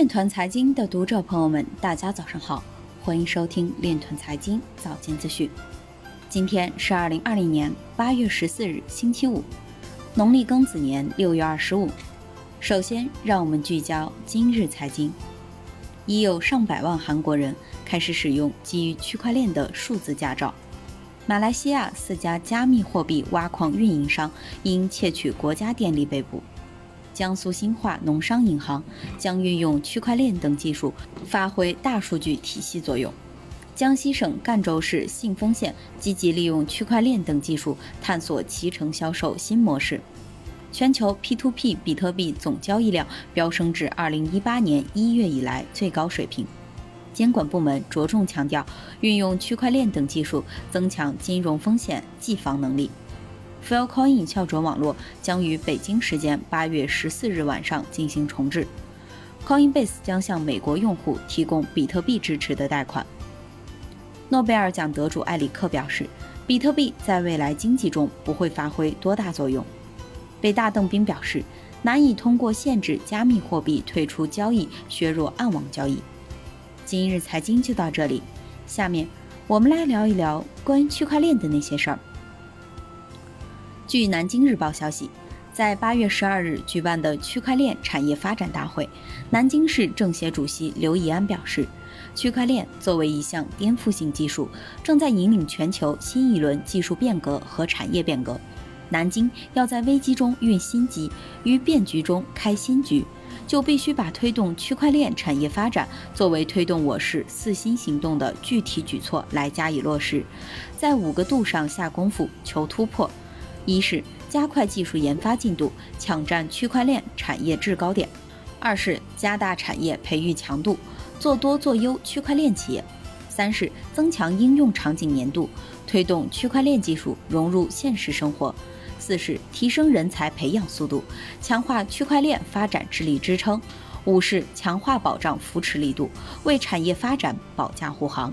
链团财经的读者朋友们，大家早上好，欢迎收听链团财经早间资讯。今天是二零二零年八月十四日，星期五，农历庚子年六月二十五。首先，让我们聚焦今日财经。已有上百万韩国人开始使用基于区块链的数字驾照。马来西亚四家加密货币挖矿运营商因窃取国家电力被捕。江苏兴化农商银行将运用区块链等技术，发挥大数据体系作用。江西省赣州市信丰县积极利用区块链等技术，探索脐橙销售新模式。全球 P2P 比特币总交易量飙升至2018年1月以来最高水平。监管部门着重强调运用区块链等技术，增强金融风险技防能力。Filecoin 校准网络将于北京时间8月14日晚上进行重置。Coinbase 将向美国用户提供比特币支持的贷款。诺贝尔奖得主埃里克表示，比特币在未来经济中不会发挥多大作用。北大邓斌表示，难以通过限制加密货币退出交易削弱暗网交易。今日财经就到这里，下面我们来聊一聊关于区块链的那些事儿。据南京日报消息，在八月十二日举办的区块链产业发展大会，南京市政协主席刘易安表示，区块链作为一项颠覆性技术，正在引领全球新一轮技术变革和产业变革。南京要在危机中运新机，于变局中开新局，就必须把推动区块链产业发展作为推动我市四新行动的具体举措来加以落实，在五个度上下功夫求突破。一是加快技术研发进度，抢占区块链产业制高点；二是加大产业培育强度，做多做优区块链企业；三是增强应用场景粘度，推动区块链技术融入现实生活；四是提升人才培养速度，强化区块链发展智力支撑；五是强化保障扶持力度，为产业发展保驾护航。